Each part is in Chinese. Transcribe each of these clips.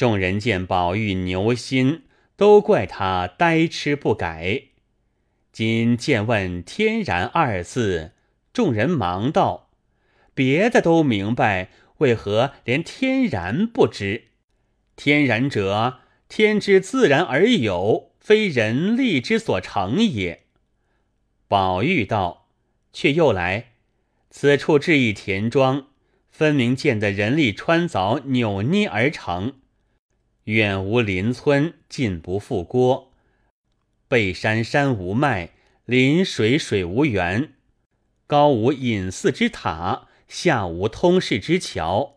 众人见宝玉牛心，都怪他呆痴不改。今见问“天然”二字，众人忙道：“别的都明白，为何连‘天然’不知？天然者，天之自然而有，非人力之所成也。”宝玉道：“却又来，此处置一田庄，分明见得人力穿凿扭捏而成。”远无邻村，近不复郭。背山山无脉，临水水无源。高无隐寺之塔，下无通世之桥。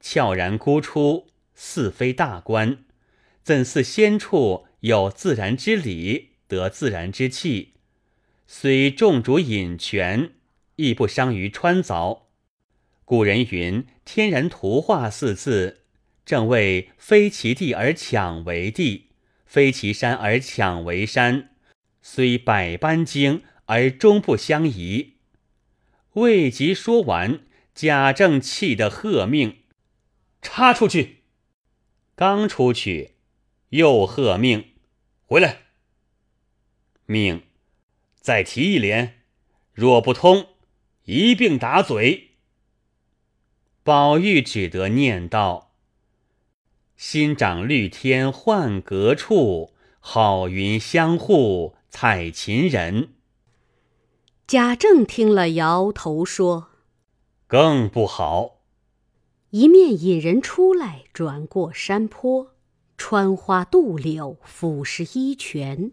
悄然孤出，似非大观。怎似仙处有自然之理，得自然之气？虽众主隐泉，亦不伤于穿凿。古人云：“天然图画”四字。正谓非其地而抢为地，非其山而抢为山，虽百般精，而终不相宜。未及说完，贾政气得喝命：“插出去！”刚出去，又喝命：“回来！”命再提一联，若不通，一并打嘴。宝玉只得念道。新长绿天换阁处，好云相护采芹人。贾政听了，摇头说：“更不好。”一面引人出来，转过山坡，穿花渡柳，俯视一泉，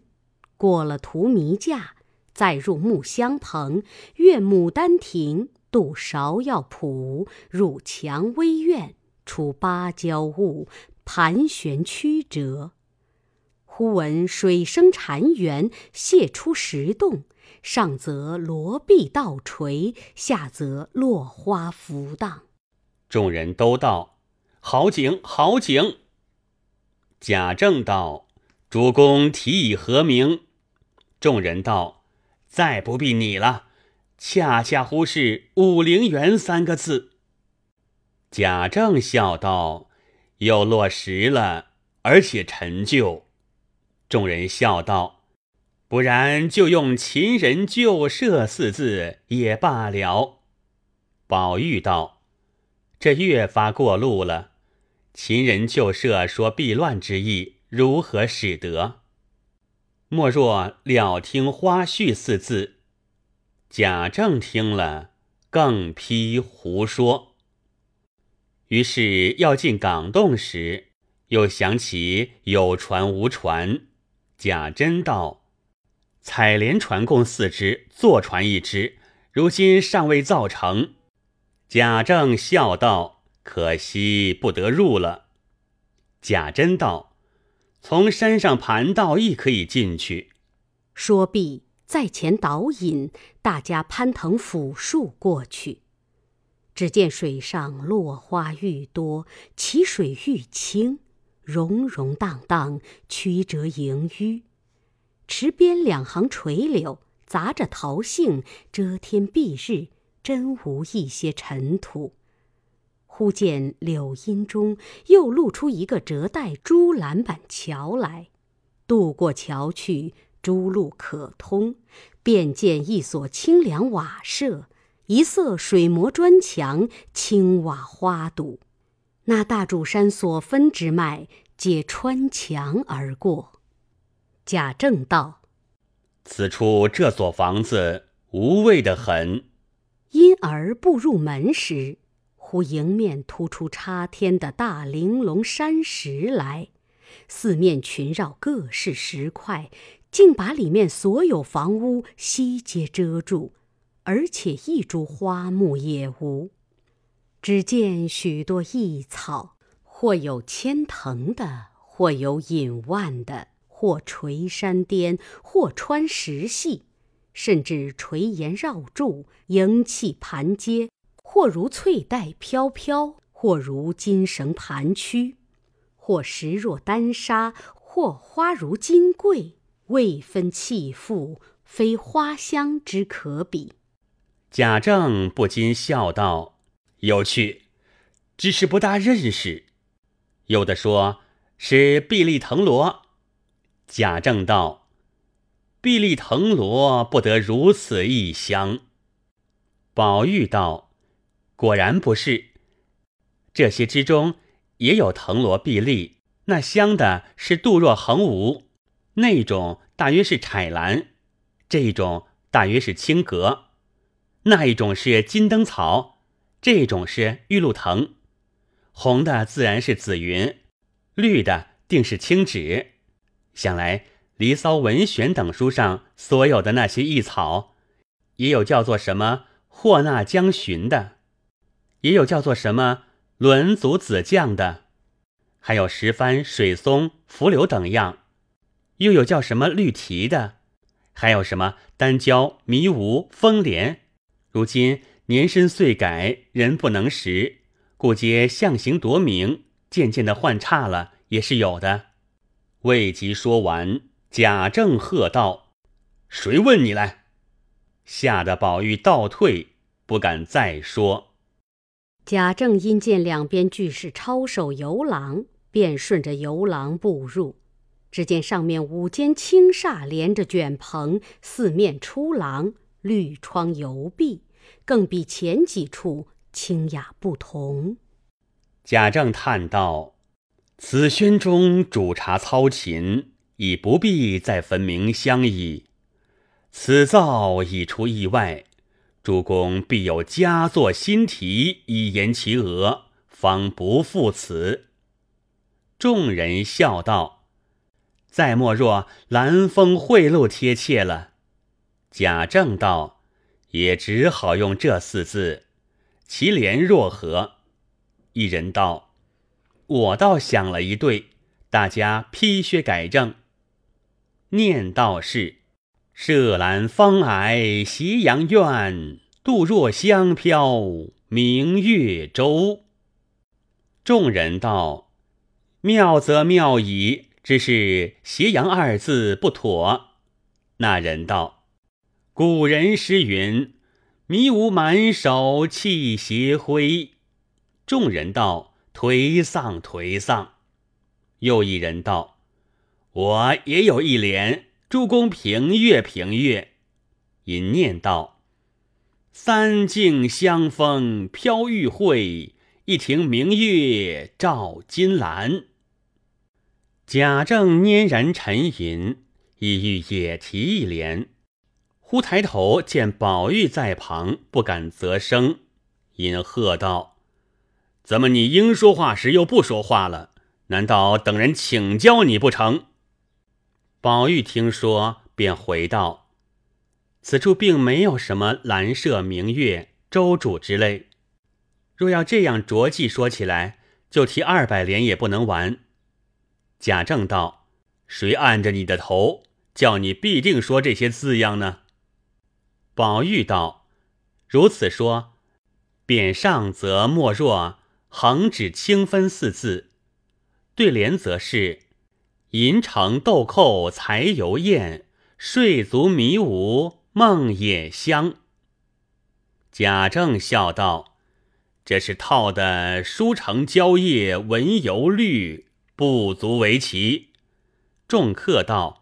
过了荼蘼架，再入木香棚，越牡丹亭，渡芍药圃，入蔷薇院，出芭蕉坞。盘旋曲折，忽闻水声潺潺，泻出石洞，上则罗碧倒垂，下则落花浮荡。众人都道：“好景，好景！”贾政道：“主公提以何名？”众人道：“再不必你了，恰恰乎是‘武陵源’三个字。”贾政笑道。又落实了，而且陈旧。众人笑道：“不然就用‘秦人旧社’四字也罢了。”宝玉道：“这越发过路了。秦人旧社说避乱之意，如何使得？莫若了听花絮四字。”贾政听了，更批胡说。于是要进港洞时，又想起有船无船。贾珍道：“采莲船共四只，坐船一只，如今尚未造成。”贾政笑道：“可惜不得入了。”贾珍道：“从山上盘道亦可以进去。”说毕，在前导引，大家攀藤抚树过去。只见水上落花愈多，其水愈清，溶溶荡荡，曲折萦纡。池边两行垂柳，杂着桃杏，遮天蔽日，真无一些尘土。忽见柳荫中又露出一个折带朱栏板桥来，渡过桥去，诸路可通，便见一所清凉瓦舍。一色水磨砖墙，青瓦花堵，那大主山所分之脉，皆穿墙而过。贾政道：“此处这所房子无味的很。”因而步入门时，忽迎面突出插天的大玲珑山石来，四面群绕各式石块，竟把里面所有房屋悉皆遮住。而且一株花木也无，只见许多异草，或有千藤的，或有隐万的，或垂山巅，或穿石隙，甚至垂岩绕柱，迎气盘阶，或如翠带飘飘，或如金绳盘曲，或石若丹砂，或花如金桂，未分气复，非花香之可比。贾政不禁笑道：“有趣，只是不大认识。”有的说是碧丽藤萝。贾政道：“碧丽藤萝不得如此异香。”宝玉道：“果然不是，这些之中也有藤萝、碧丽，那香的是杜若横无，那种大约是彩兰，这种大约是青格，那一种是金灯草，这种是玉露藤，红的自然是紫云，绿的定是青芷。想来《离骚》《文选》等书上所有的那些异草，也有叫做什么？”霍纳将寻的，也有叫做什么轮足子将的，还有石帆、水松、浮柳等样，又有叫什么绿提的，还有什么丹椒、迷芜、风莲。如今年深岁改，人不能识，故皆象形夺名，渐渐的换差了，也是有的。未及说完，贾政喝道：“谁问你来？”吓得宝玉倒退。不敢再说。贾政因见两边俱是抄手游廊，便顺着游廊步入。只见上面五间青厦连着卷棚，四面出廊，绿窗油壁，更比前几处清雅不同。贾政叹道：“此轩中煮茶操琴，已不必再分明香矣。此造已出意外。”主公必有佳作新题以言其额，方不负此。众人笑道：“再莫若兰风贿赂贴切了。”贾政道：“也只好用这四字，其联若何？”一人道：“我倒想了一对，大家批削改正。”念道是。涉兰芳霭斜阳院，杜若香飘明月洲。众人道：“妙则妙矣，只是斜阳二字不妥。”那人道：“古人诗云：‘迷雾满手气斜晖。’”众人道：“颓丧颓丧。”又一人道：“我也有一联。”诸公平乐平乐，吟念道：“三径香风飘玉慧，一庭明月照金兰。”贾政拈然沉吟，意欲也提一联，忽抬头见宝玉在旁，不敢啧声，因喝道：“怎么你应说话时又不说话了？难道等人请教你不成？”宝玉听说，便回道：“此处并没有什么兰麝、明月、周主之类。若要这样着记说起来，就提二百联也不能完。”贾政道：“谁按着你的头，叫你必定说这些字样呢？”宝玉道：“如此说，匾上则莫若横指清分四字，对联则是。”银城豆蔻才油艳，睡足迷芜梦也香。贾政笑道：“这是套的书城蕉叶文油绿，不足为奇。”众客道：“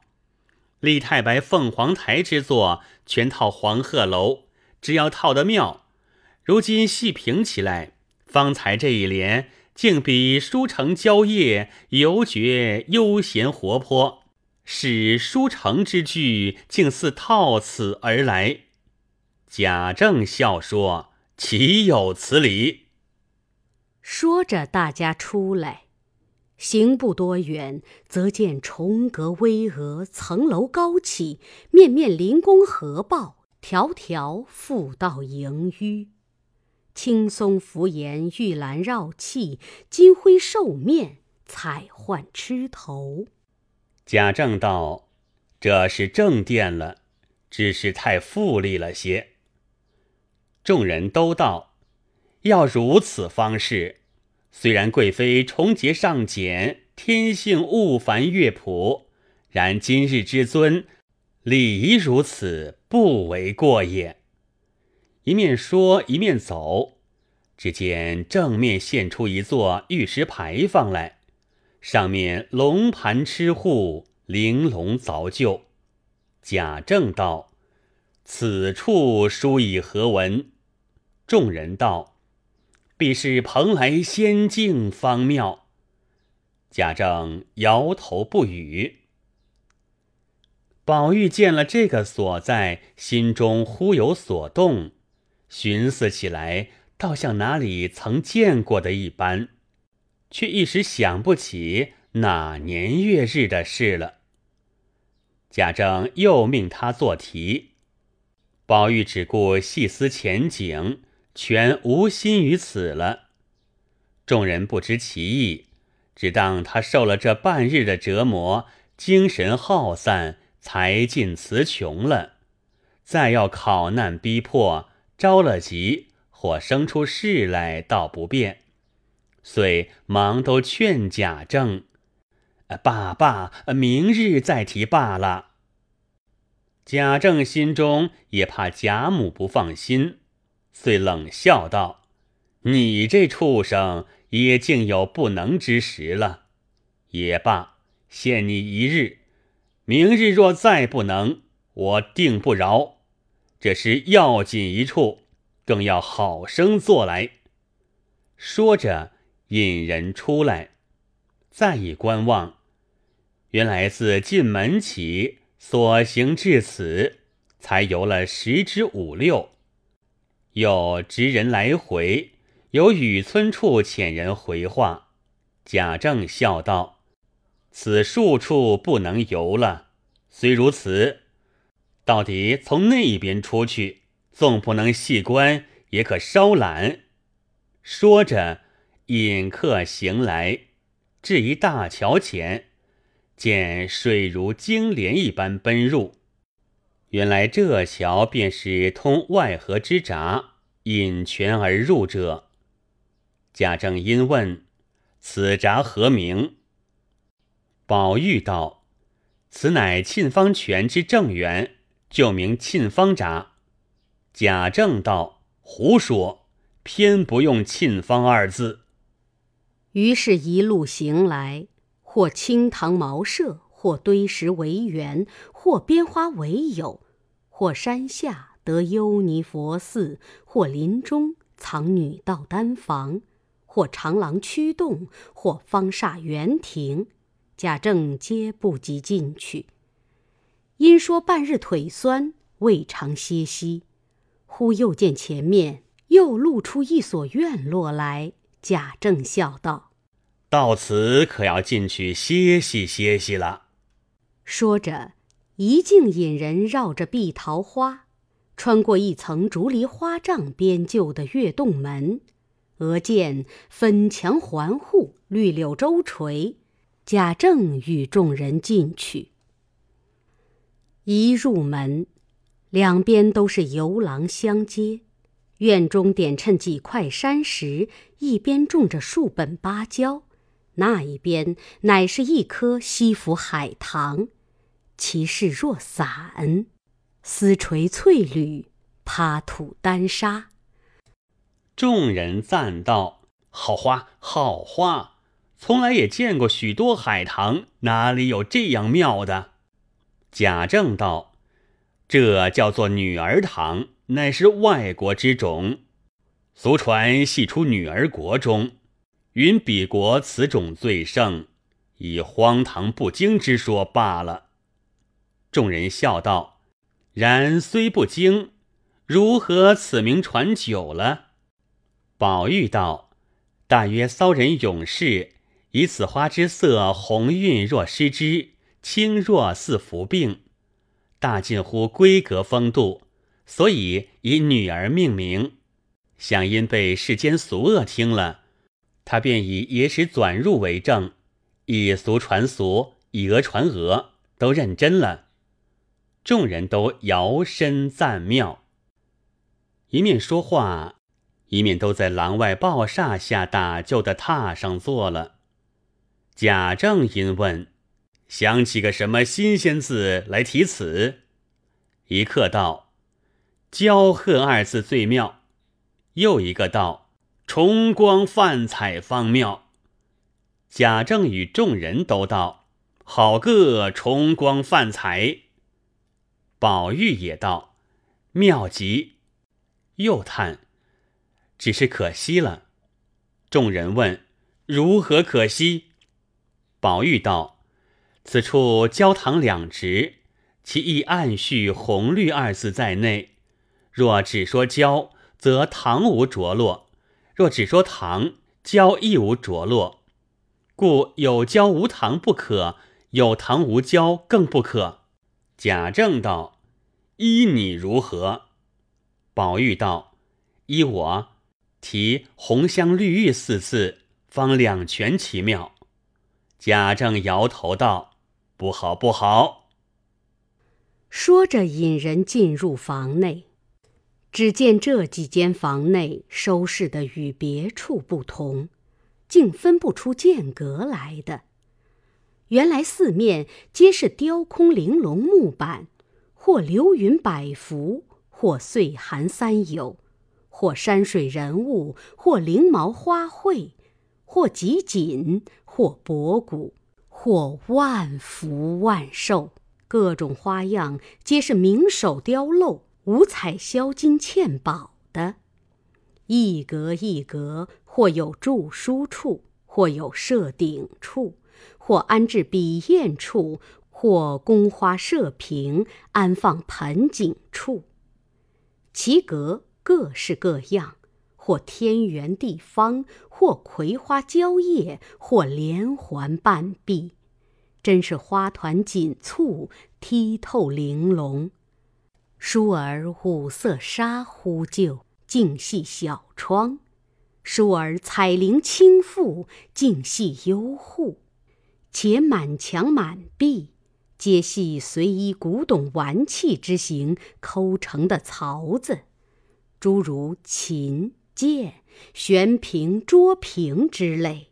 李太白凤凰台之作，全套黄鹤楼，只要套得妙。如今细评起来，方才这一联。”竟比书城蕉叶犹觉悠闲活泼，使书城之句竟似套此而来。贾政笑说：“岂有此理！”说着，大家出来，行不多远，则见重阁巍峨，层楼高起，面面临宫合抱，条条复道盈纡。青松拂檐，玉兰绕砌，金辉兽面，彩幻枝头。贾政道：“这是正殿了，只是太富丽了些。”众人都道：“要如此方式，虽然贵妃重节尚俭，天性物繁乐朴，然今日之尊，礼仪如此，不为过也。”一面说，一面走，只见正面现出一座玉石牌坊来，上面龙盘螭户，玲珑凿就。贾政道：“此处书以何文？”众人道：“必是蓬莱仙境方妙。”贾政摇头不语。宝玉见了这个所在，心中忽有所动，寻思起来，倒像哪里曾见过的一般，却一时想不起哪年月日的事了。贾政又命他做题，宝玉只顾细思前景，全无心于此了。众人不知其意，只当他受了这半日的折磨，精神耗散。才尽词穷了，再要考难逼迫，着了急或生出事来，倒不便，遂忙都劝贾政：“罢罢，明日再提罢了。”贾政心中也怕贾母不放心，遂冷笑道：“你这畜生也竟有不能之时了。也罢，限你一日。”明日若再不能，我定不饶。这是要紧一处，更要好生做来。说着，引人出来，再一观望，原来自进门起所行至此，才游了十之五六。有执人来回，有雨村处遣人回话。贾政笑道。此数处不能游了，虽如此，到底从那边出去，纵不能细观，也可稍览。说着，引客行来，至一大桥前，见水如金莲一般奔入。原来这桥便是通外河之闸，引泉而入者。贾政因问：“此闸何名？”宝玉道：“此乃沁芳泉之正源，就名沁芳闸。”贾政道：“胡说，偏不用沁芳二字。”于是，一路行来，或青塘茅舍，或堆石为园，或编花为友，或山下得幽尼佛寺，或林中藏女道丹房，或长廊曲洞，或方厦园亭。贾政皆不及进去，因说半日腿酸，未尝歇息。忽又见前面又露出一所院落来，贾政笑道：“到此可要进去歇息歇息了。”说着，一径引人绕着碧桃花，穿过一层竹篱花帐编就的月洞门，俄见粉墙环护，绿柳周垂。贾政与众人进去，一入门，两边都是游廊相接，院中点衬几块山石，一边种着数本芭蕉，那一边乃是一棵西府海棠，其势若伞，丝垂翠缕，趴土丹砂。众人赞道：“好花，好花！”从来也见过许多海棠，哪里有这样妙的？贾政道：“这叫做女儿堂，乃是外国之种。俗传系出女儿国中，云彼国此种最盛，以荒唐不经之说罢了。”众人笑道：“然虽不经，如何此名传久了？”宝玉道：“大约骚人勇士。”以此花之色红晕若失之，清若似服病，大近乎闺阁风度，所以以女儿命名。想因被世间俗恶听了，他便以野史转入为证，以俗传俗，以讹传讹，都认真了。众人都摇身赞妙，一面说话，一面都在廊外抱厦下打就的榻上坐了。贾政因问：“想起个什么新鲜字来题词？”一刻道：“骄贺二字最妙。”又一个道：“重光泛彩方妙。”贾政与众人都道：“好个重光泛彩！”宝玉也道：“妙极！”又叹：“只是可惜了。”众人问：“如何可惜？”宝玉道：“此处焦糖两值，其意暗蓄红绿二字在内。若只说焦，则糖无着落；若只说糖，焦亦无着落。故有焦无糖不可，有糖无焦更不可。”贾政道：“依你如何？”宝玉道：“依我。”提红香绿玉四字，方两全其妙。贾政摇头道：“不好，不好。”说着，引人进入房内。只见这几间房内收拾的与别处不同，竟分不出间隔来的。原来四面皆是雕空玲珑木板，或流云百幅，或岁寒三友。或山水人物，或翎毛花卉，或集锦，或博古，或万福万寿，各种花样皆是名手雕镂、五彩镶金嵌宝的。一格一格，或有著书处，或有设鼎处，或安置笔砚处，或宫花设瓶、安放盆景处，其格。各式各样，或天圆地方，或葵花蕉叶，或连环半壁，真是花团锦簇，剔透玲珑。书儿五色纱呼救，净系小窗；书儿彩绫轻覆，净系幽户。且满墙满壁，皆系随衣古董玩器之形抠成的槽子。诸如琴、剑、悬瓶、桌瓶之类，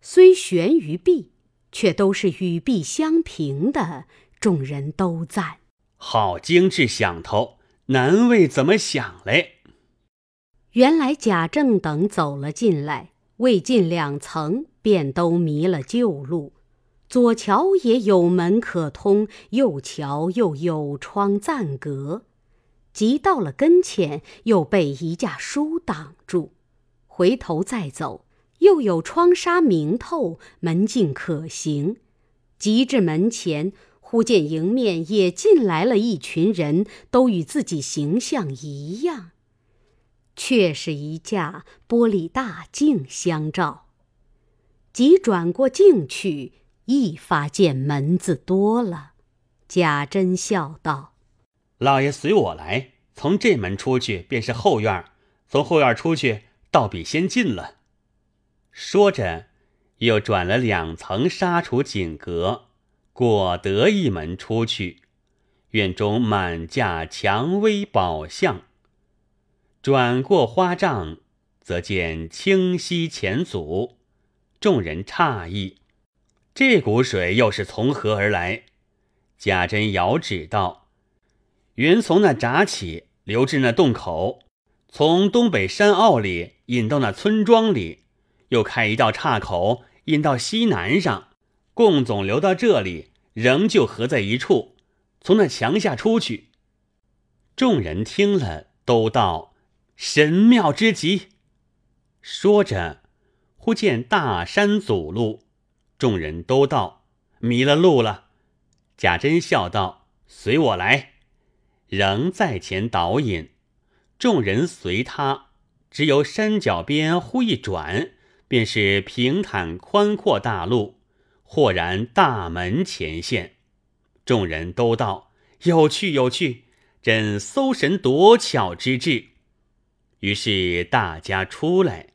虽悬于壁，却都是与壁相平的。众人都赞：好精致响头，难为怎么想嘞？原来贾政等走了进来，未进两层，便都迷了旧路。左桥也有门可通，右桥又有窗暂隔。即到了跟前，又被一架书挡住。回头再走，又有窗纱明透，门径可行。即至门前，忽见迎面也进来了一群人，都与自己形象一样，却是一架玻璃大镜相照。即转过镜去，一发见门子多了。贾珍笑道。老爷随我来，从这门出去便是后院从后院出去倒比先进了。说着，又转了两层纱橱锦阁，果得一门出去。院中满架蔷薇宝相。转过花帐，则见清溪浅阻，众人诧异：这股水又是从何而来？贾珍遥指道。原从那闸起流至那洞口，从东北山坳里引到那村庄里，又开一道岔口引到西南上，共总流到这里，仍旧合在一处，从那墙下出去。众人听了，都道神妙之极。说着，忽见大山阻路，众人都道迷了路了。贾珍笑道：“随我来。”仍在前导引，众人随他，只有山脚边忽一转，便是平坦宽阔大路，豁然大门前现。众人都道有趣有趣，真搜神夺巧之至。于是大家出来，